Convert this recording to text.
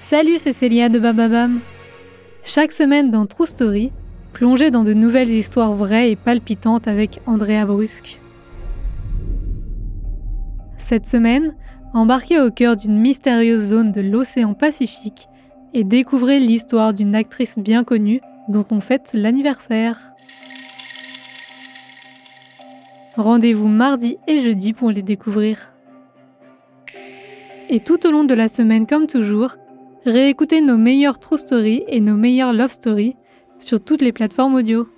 Salut, c'est Célia de Bababam. Chaque semaine dans True Story, plongez dans de nouvelles histoires vraies et palpitantes avec Andrea Brusque. Cette semaine, embarquez au cœur d'une mystérieuse zone de l'océan Pacifique et découvrez l'histoire d'une actrice bien connue dont on fête l'anniversaire. Rendez-vous mardi et jeudi pour les découvrir. Et tout au long de la semaine, comme toujours, Réécoutez nos meilleures true stories et nos meilleures love stories sur toutes les plateformes audio.